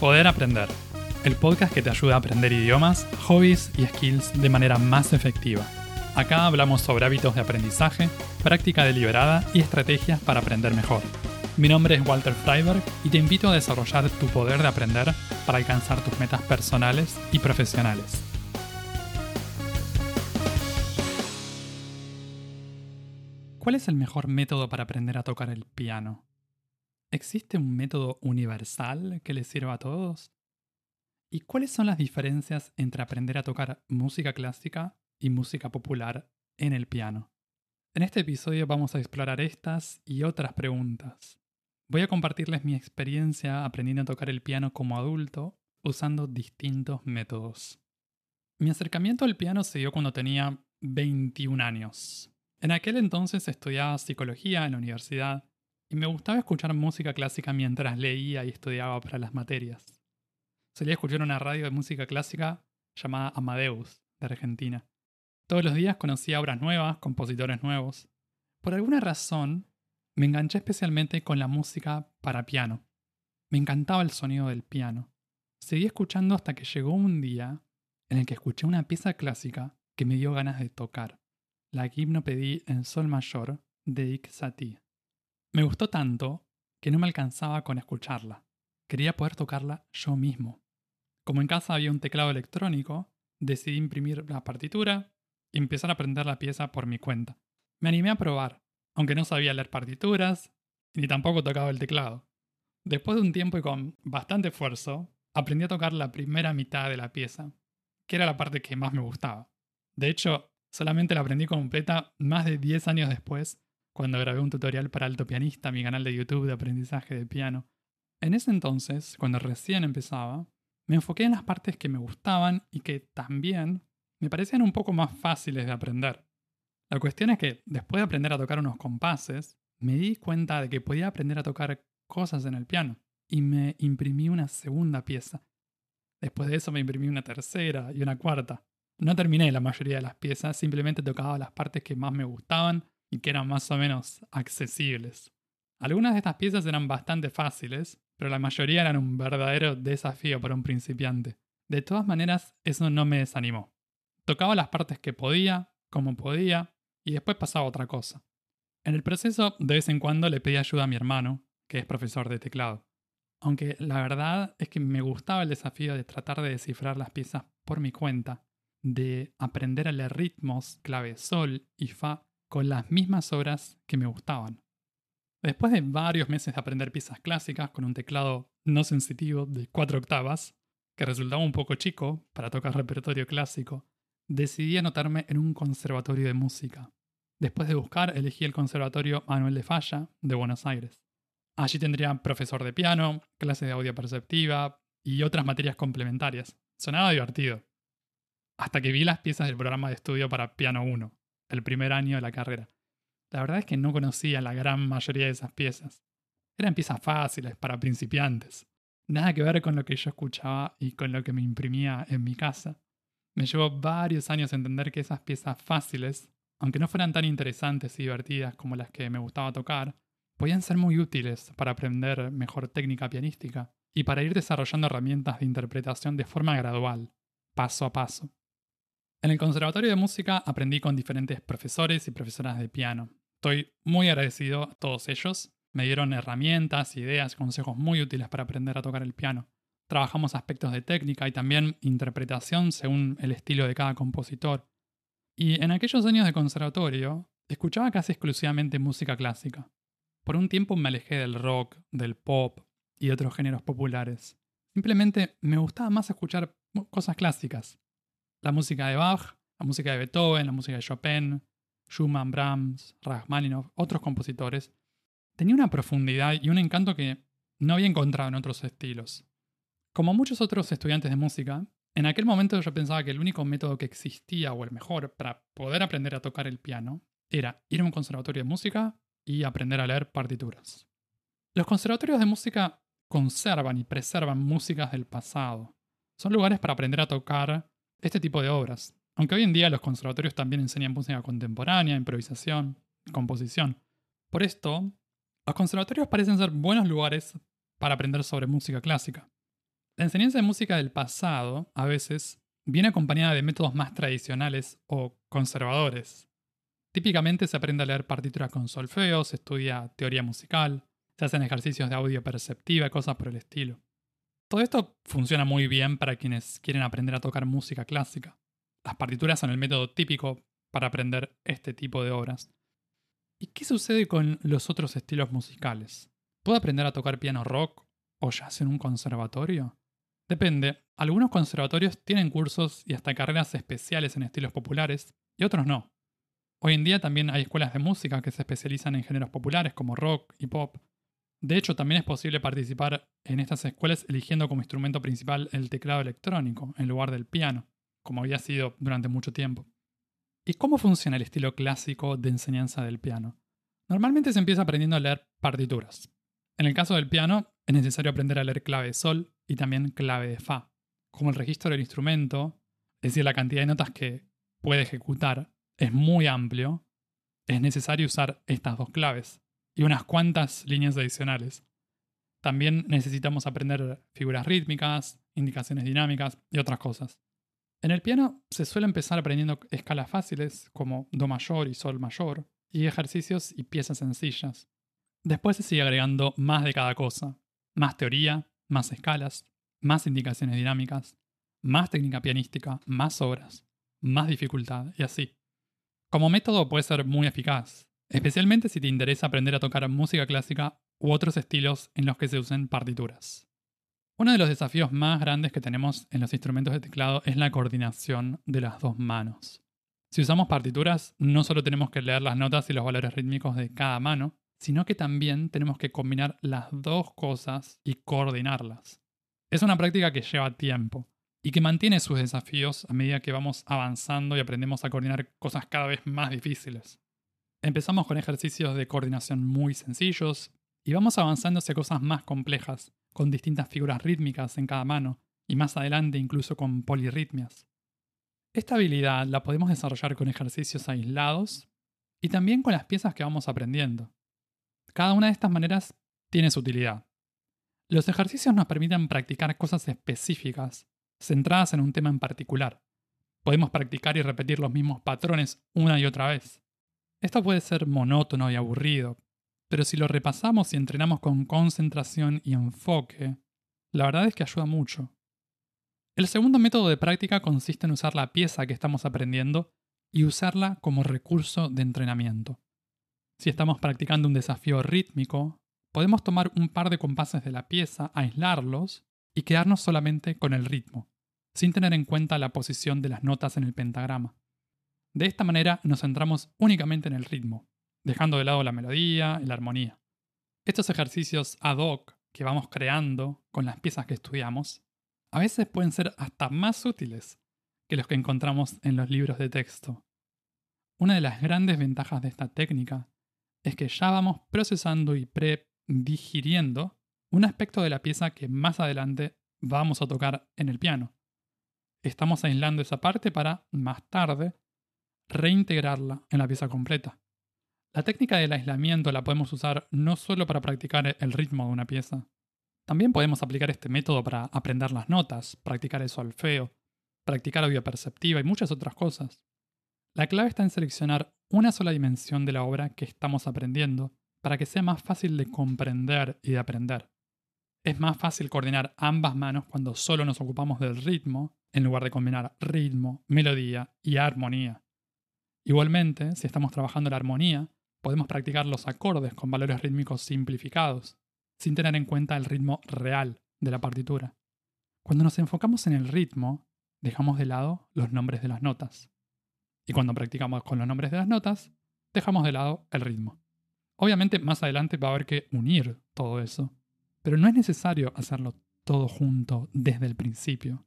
Poder Aprender, el podcast que te ayuda a aprender idiomas, hobbies y skills de manera más efectiva. Acá hablamos sobre hábitos de aprendizaje, práctica deliberada y estrategias para aprender mejor. Mi nombre es Walter Freiberg y te invito a desarrollar tu poder de aprender para alcanzar tus metas personales y profesionales. ¿Cuál es el mejor método para aprender a tocar el piano? ¿Existe un método universal que le sirva a todos? ¿Y cuáles son las diferencias entre aprender a tocar música clásica y música popular en el piano? En este episodio vamos a explorar estas y otras preguntas. Voy a compartirles mi experiencia aprendiendo a tocar el piano como adulto usando distintos métodos. Mi acercamiento al piano se dio cuando tenía 21 años. En aquel entonces estudiaba psicología en la universidad y me gustaba escuchar música clásica mientras leía y estudiaba para las materias. Solía escuchar una radio de música clásica llamada Amadeus, de Argentina. Todos los días conocía obras nuevas, compositores nuevos. Por alguna razón, me enganché especialmente con la música para piano. Me encantaba el sonido del piano. Seguí escuchando hasta que llegó un día en el que escuché una pieza clásica que me dio ganas de tocar. La pedí en sol mayor de Ike Satie. Me gustó tanto que no me alcanzaba con escucharla. Quería poder tocarla yo mismo. Como en casa había un teclado electrónico, decidí imprimir la partitura y empezar a aprender la pieza por mi cuenta. Me animé a probar, aunque no sabía leer partituras ni tampoco tocaba el teclado. Después de un tiempo y con bastante esfuerzo, aprendí a tocar la primera mitad de la pieza, que era la parte que más me gustaba. De hecho, solamente la aprendí completa más de 10 años después cuando grabé un tutorial para Alto Pianista, mi canal de YouTube de aprendizaje de piano. En ese entonces, cuando recién empezaba, me enfoqué en las partes que me gustaban y que también me parecían un poco más fáciles de aprender. La cuestión es que después de aprender a tocar unos compases, me di cuenta de que podía aprender a tocar cosas en el piano y me imprimí una segunda pieza. Después de eso me imprimí una tercera y una cuarta. No terminé la mayoría de las piezas, simplemente tocaba las partes que más me gustaban y que eran más o menos accesibles. Algunas de estas piezas eran bastante fáciles, pero la mayoría eran un verdadero desafío para un principiante. De todas maneras, eso no me desanimó. Tocaba las partes que podía, como podía, y después pasaba otra cosa. En el proceso, de vez en cuando le pedí ayuda a mi hermano, que es profesor de teclado. Aunque la verdad es que me gustaba el desafío de tratar de descifrar las piezas por mi cuenta, de aprender a leer ritmos, clave sol y fa con las mismas obras que me gustaban. Después de varios meses de aprender piezas clásicas con un teclado no sensitivo de 4 octavas, que resultaba un poco chico para tocar repertorio clásico, decidí anotarme en un conservatorio de música. Después de buscar, elegí el Conservatorio Manuel de Falla de Buenos Aires. Allí tendría profesor de piano, clases de audio perceptiva y otras materias complementarias. Sonaba divertido. Hasta que vi las piezas del programa de estudio para piano 1 el primer año de la carrera. La verdad es que no conocía la gran mayoría de esas piezas. Eran piezas fáciles para principiantes. Nada que ver con lo que yo escuchaba y con lo que me imprimía en mi casa. Me llevó varios años entender que esas piezas fáciles, aunque no fueran tan interesantes y divertidas como las que me gustaba tocar, podían ser muy útiles para aprender mejor técnica pianística y para ir desarrollando herramientas de interpretación de forma gradual, paso a paso. En el Conservatorio de Música aprendí con diferentes profesores y profesoras de piano. Estoy muy agradecido a todos ellos. Me dieron herramientas, ideas, consejos muy útiles para aprender a tocar el piano. Trabajamos aspectos de técnica y también interpretación según el estilo de cada compositor. Y en aquellos años de conservatorio, escuchaba casi exclusivamente música clásica. Por un tiempo me alejé del rock, del pop y de otros géneros populares. Simplemente me gustaba más escuchar cosas clásicas la música de Bach, la música de Beethoven, la música de Chopin, Schumann, Brahms, Rachmaninoff, otros compositores, tenía una profundidad y un encanto que no había encontrado en otros estilos. Como muchos otros estudiantes de música, en aquel momento yo pensaba que el único método que existía o el mejor para poder aprender a tocar el piano era ir a un conservatorio de música y aprender a leer partituras. Los conservatorios de música conservan y preservan músicas del pasado. Son lugares para aprender a tocar este tipo de obras. Aunque hoy en día los conservatorios también enseñan música contemporánea, improvisación, composición. Por esto, los conservatorios parecen ser buenos lugares para aprender sobre música clásica. La enseñanza de música del pasado, a veces, viene acompañada de métodos más tradicionales o conservadores. Típicamente se aprende a leer partituras con solfeo, se estudia teoría musical, se hacen ejercicios de audio perceptiva y cosas por el estilo. Todo esto funciona muy bien para quienes quieren aprender a tocar música clásica. Las partituras son el método típico para aprender este tipo de obras. ¿Y qué sucede con los otros estilos musicales? ¿Puedo aprender a tocar piano rock o jazz en un conservatorio? Depende. Algunos conservatorios tienen cursos y hasta carreras especiales en estilos populares, y otros no. Hoy en día también hay escuelas de música que se especializan en géneros populares como rock y pop. De hecho, también es posible participar en estas escuelas eligiendo como instrumento principal el teclado electrónico en lugar del piano, como había sido durante mucho tiempo. ¿Y cómo funciona el estilo clásico de enseñanza del piano? Normalmente se empieza aprendiendo a leer partituras. En el caso del piano, es necesario aprender a leer clave de sol y también clave de fa. Como el registro del instrumento, es decir, la cantidad de notas que puede ejecutar, es muy amplio, es necesario usar estas dos claves y unas cuantas líneas adicionales. También necesitamos aprender figuras rítmicas, indicaciones dinámicas y otras cosas. En el piano se suele empezar aprendiendo escalas fáciles como Do mayor y Sol mayor, y ejercicios y piezas sencillas. Después se sigue agregando más de cada cosa, más teoría, más escalas, más indicaciones dinámicas, más técnica pianística, más obras, más dificultad y así. Como método puede ser muy eficaz, especialmente si te interesa aprender a tocar música clásica u otros estilos en los que se usen partituras. Uno de los desafíos más grandes que tenemos en los instrumentos de teclado es la coordinación de las dos manos. Si usamos partituras, no solo tenemos que leer las notas y los valores rítmicos de cada mano, sino que también tenemos que combinar las dos cosas y coordinarlas. Es una práctica que lleva tiempo y que mantiene sus desafíos a medida que vamos avanzando y aprendemos a coordinar cosas cada vez más difíciles. Empezamos con ejercicios de coordinación muy sencillos y vamos avanzando hacia cosas más complejas, con distintas figuras rítmicas en cada mano y más adelante incluso con polirritmias. Esta habilidad la podemos desarrollar con ejercicios aislados y también con las piezas que vamos aprendiendo. Cada una de estas maneras tiene su utilidad. Los ejercicios nos permiten practicar cosas específicas, centradas en un tema en particular. Podemos practicar y repetir los mismos patrones una y otra vez. Esto puede ser monótono y aburrido, pero si lo repasamos y entrenamos con concentración y enfoque, la verdad es que ayuda mucho. El segundo método de práctica consiste en usar la pieza que estamos aprendiendo y usarla como recurso de entrenamiento. Si estamos practicando un desafío rítmico, podemos tomar un par de compases de la pieza, aislarlos y quedarnos solamente con el ritmo, sin tener en cuenta la posición de las notas en el pentagrama. De esta manera nos centramos únicamente en el ritmo, dejando de lado la melodía y la armonía. Estos ejercicios ad hoc que vamos creando con las piezas que estudiamos, a veces pueden ser hasta más útiles que los que encontramos en los libros de texto. Una de las grandes ventajas de esta técnica es que ya vamos procesando y predigiriendo un aspecto de la pieza que más adelante vamos a tocar en el piano. Estamos aislando esa parte para, más tarde, reintegrarla en la pieza completa. La técnica del aislamiento la podemos usar no solo para practicar el ritmo de una pieza. También podemos aplicar este método para aprender las notas, practicar el solfeo, practicar audio perceptiva y muchas otras cosas. La clave está en seleccionar una sola dimensión de la obra que estamos aprendiendo para que sea más fácil de comprender y de aprender. Es más fácil coordinar ambas manos cuando solo nos ocupamos del ritmo en lugar de combinar ritmo, melodía y armonía. Igualmente, si estamos trabajando la armonía, podemos practicar los acordes con valores rítmicos simplificados, sin tener en cuenta el ritmo real de la partitura. Cuando nos enfocamos en el ritmo, dejamos de lado los nombres de las notas. Y cuando practicamos con los nombres de las notas, dejamos de lado el ritmo. Obviamente más adelante va a haber que unir todo eso, pero no es necesario hacerlo todo junto desde el principio.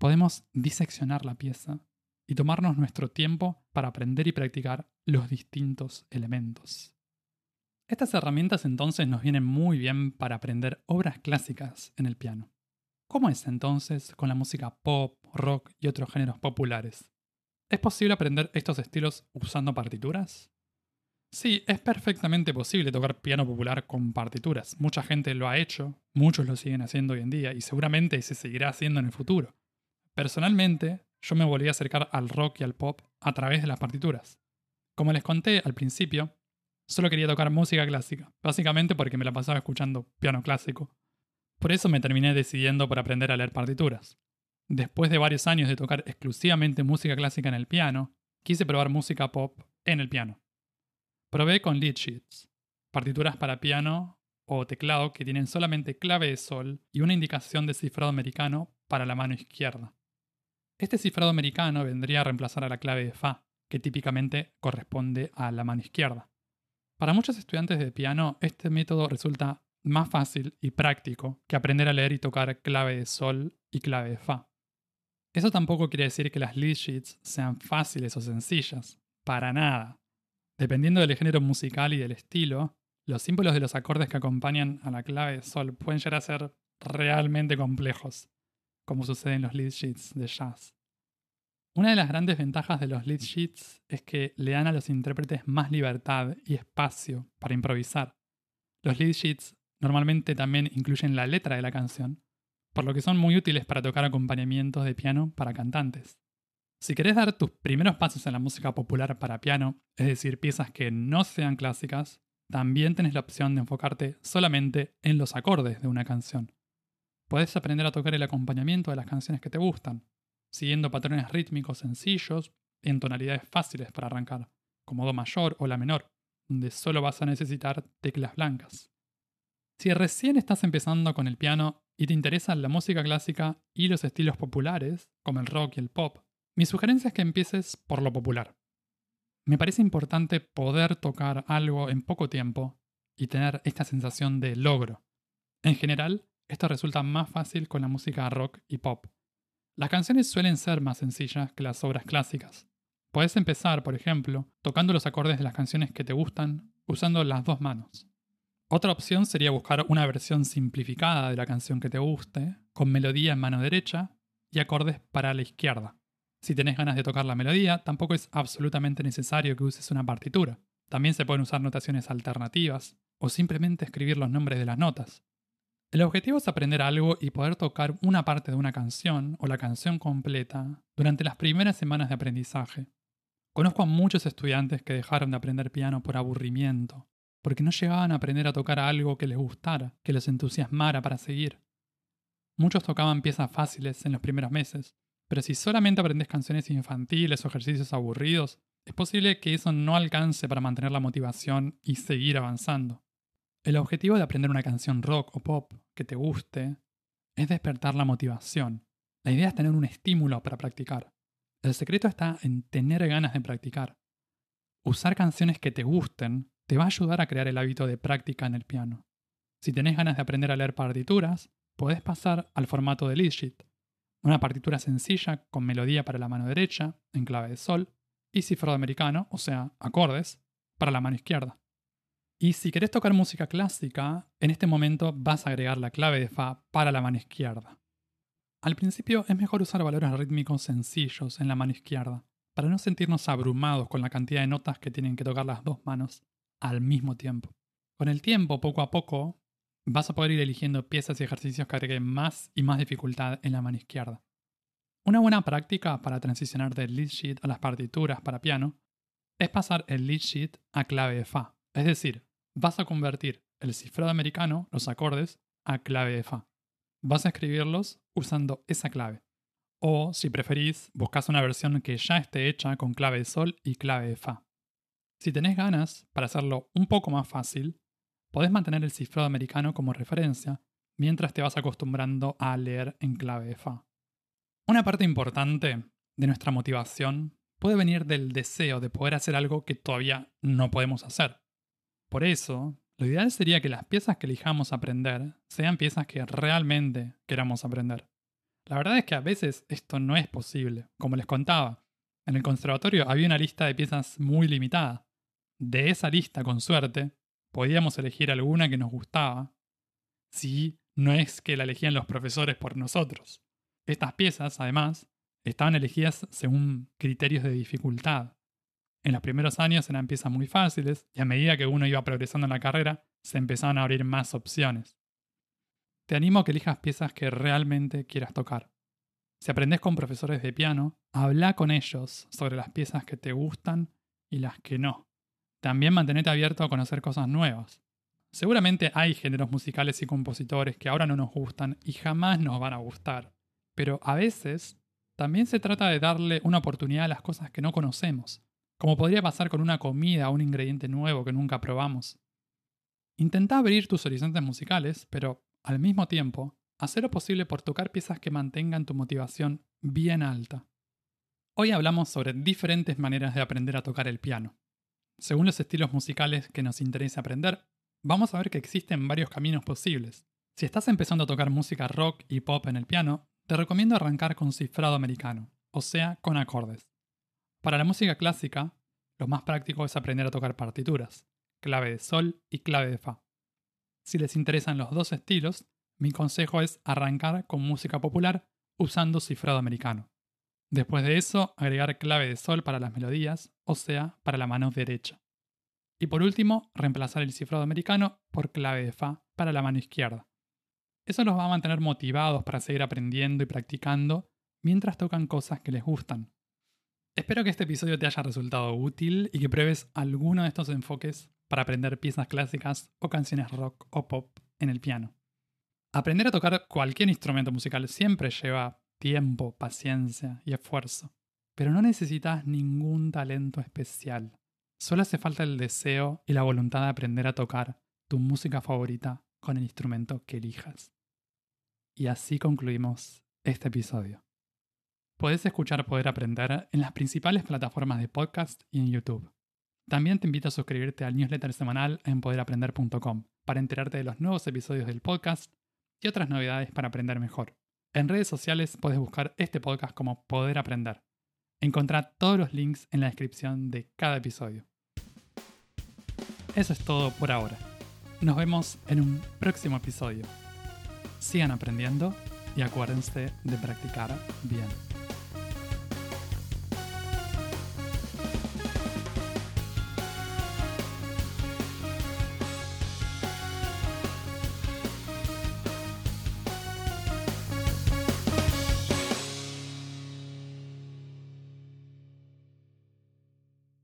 Podemos diseccionar la pieza y tomarnos nuestro tiempo para aprender y practicar los distintos elementos. Estas herramientas entonces nos vienen muy bien para aprender obras clásicas en el piano. ¿Cómo es entonces con la música pop, rock y otros géneros populares? ¿Es posible aprender estos estilos usando partituras? Sí, es perfectamente posible tocar piano popular con partituras. Mucha gente lo ha hecho, muchos lo siguen haciendo hoy en día y seguramente se seguirá haciendo en el futuro. Personalmente, yo me volví a acercar al rock y al pop a través de las partituras. Como les conté al principio, solo quería tocar música clásica, básicamente porque me la pasaba escuchando piano clásico. Por eso me terminé decidiendo por aprender a leer partituras. Después de varios años de tocar exclusivamente música clásica en el piano, quise probar música pop en el piano. Probé con lead sheets, partituras para piano o teclado que tienen solamente clave de sol y una indicación de cifrado americano para la mano izquierda. Este cifrado americano vendría a reemplazar a la clave de Fa, que típicamente corresponde a la mano izquierda. Para muchos estudiantes de piano, este método resulta más fácil y práctico que aprender a leer y tocar clave de sol y clave de fa. Eso tampoco quiere decir que las lead sheets sean fáciles o sencillas, para nada. Dependiendo del género musical y del estilo, los símbolos de los acordes que acompañan a la clave de sol pueden llegar a ser realmente complejos, como sucede en los lead sheets de jazz. Una de las grandes ventajas de los lead sheets es que le dan a los intérpretes más libertad y espacio para improvisar. Los lead sheets Normalmente también incluyen la letra de la canción, por lo que son muy útiles para tocar acompañamientos de piano para cantantes. Si querés dar tus primeros pasos en la música popular para piano, es decir, piezas que no sean clásicas, también tenés la opción de enfocarte solamente en los acordes de una canción. Puedes aprender a tocar el acompañamiento de las canciones que te gustan, siguiendo patrones rítmicos sencillos en tonalidades fáciles para arrancar, como Do mayor o La menor, donde solo vas a necesitar teclas blancas. Si recién estás empezando con el piano y te interesa la música clásica y los estilos populares, como el rock y el pop, mi sugerencia es que empieces por lo popular. Me parece importante poder tocar algo en poco tiempo y tener esta sensación de logro. En general, esto resulta más fácil con la música rock y pop. Las canciones suelen ser más sencillas que las obras clásicas. Puedes empezar, por ejemplo, tocando los acordes de las canciones que te gustan usando las dos manos. Otra opción sería buscar una versión simplificada de la canción que te guste, con melodía en mano derecha y acordes para la izquierda. Si tenés ganas de tocar la melodía, tampoco es absolutamente necesario que uses una partitura. También se pueden usar notaciones alternativas o simplemente escribir los nombres de las notas. El objetivo es aprender algo y poder tocar una parte de una canción o la canción completa durante las primeras semanas de aprendizaje. Conozco a muchos estudiantes que dejaron de aprender piano por aburrimiento porque no llegaban a aprender a tocar algo que les gustara, que les entusiasmara para seguir. Muchos tocaban piezas fáciles en los primeros meses, pero si solamente aprendes canciones infantiles o ejercicios aburridos, es posible que eso no alcance para mantener la motivación y seguir avanzando. El objetivo de aprender una canción rock o pop que te guste es despertar la motivación. La idea es tener un estímulo para practicar. El secreto está en tener ganas de practicar. Usar canciones que te gusten te va a ayudar a crear el hábito de práctica en el piano. Si tenés ganas de aprender a leer partituras, podés pasar al formato de lead sheet, una partitura sencilla con melodía para la mano derecha, en clave de sol, y cifrado americano, o sea, acordes, para la mano izquierda. Y si querés tocar música clásica, en este momento vas a agregar la clave de Fa para la mano izquierda. Al principio es mejor usar valores rítmicos sencillos en la mano izquierda, para no sentirnos abrumados con la cantidad de notas que tienen que tocar las dos manos al mismo tiempo. Con el tiempo, poco a poco, vas a poder ir eligiendo piezas y ejercicios que agreguen más y más dificultad en la mano izquierda. Una buena práctica para transicionar del lead sheet a las partituras para piano es pasar el lead sheet a clave de Fa. Es decir, vas a convertir el cifrado americano, los acordes, a clave de Fa. Vas a escribirlos usando esa clave. O, si preferís, buscas una versión que ya esté hecha con clave de Sol y clave de Fa. Si tenés ganas, para hacerlo un poco más fácil, podés mantener el cifrado americano como referencia mientras te vas acostumbrando a leer en clave de Fa. Una parte importante de nuestra motivación puede venir del deseo de poder hacer algo que todavía no podemos hacer. Por eso, lo ideal sería que las piezas que elijamos aprender sean piezas que realmente queramos aprender. La verdad es que a veces esto no es posible. Como les contaba, en el conservatorio había una lista de piezas muy limitada. De esa lista, con suerte, podíamos elegir alguna que nos gustaba, si no es que la elegían los profesores por nosotros. Estas piezas, además, estaban elegidas según criterios de dificultad. En los primeros años eran piezas muy fáciles y a medida que uno iba progresando en la carrera, se empezaron a abrir más opciones. Te animo a que elijas piezas que realmente quieras tocar. Si aprendes con profesores de piano, habla con ellos sobre las piezas que te gustan y las que no. También mantenete abierto a conocer cosas nuevas. Seguramente hay géneros musicales y compositores que ahora no nos gustan y jamás nos van a gustar. Pero a veces también se trata de darle una oportunidad a las cosas que no conocemos, como podría pasar con una comida o un ingrediente nuevo que nunca probamos. Intenta abrir tus horizontes musicales, pero al mismo tiempo, hacer lo posible por tocar piezas que mantengan tu motivación bien alta. Hoy hablamos sobre diferentes maneras de aprender a tocar el piano. Según los estilos musicales que nos interese aprender, vamos a ver que existen varios caminos posibles. Si estás empezando a tocar música rock y pop en el piano, te recomiendo arrancar con cifrado americano, o sea, con acordes. Para la música clásica, lo más práctico es aprender a tocar partituras, clave de sol y clave de fa. Si les interesan los dos estilos, mi consejo es arrancar con música popular usando cifrado americano. Después de eso, agregar clave de sol para las melodías, o sea, para la mano derecha. Y por último, reemplazar el cifrado americano por clave de fa para la mano izquierda. Eso los va a mantener motivados para seguir aprendiendo y practicando mientras tocan cosas que les gustan. Espero que este episodio te haya resultado útil y que pruebes alguno de estos enfoques para aprender piezas clásicas o canciones rock o pop en el piano. Aprender a tocar cualquier instrumento musical siempre lleva tiempo, paciencia y esfuerzo, pero no necesitas ningún talento especial. Solo hace falta el deseo y la voluntad de aprender a tocar tu música favorita con el instrumento que elijas. Y así concluimos este episodio. Puedes escuchar Poder Aprender en las principales plataformas de podcast y en YouTube. También te invito a suscribirte al newsletter semanal en poderaprender.com para enterarte de los nuevos episodios del podcast y otras novedades para aprender mejor. En redes sociales puedes buscar este podcast como Poder Aprender. Encontrá todos los links en la descripción de cada episodio. Eso es todo por ahora. Nos vemos en un próximo episodio. Sigan aprendiendo y acuérdense de practicar bien.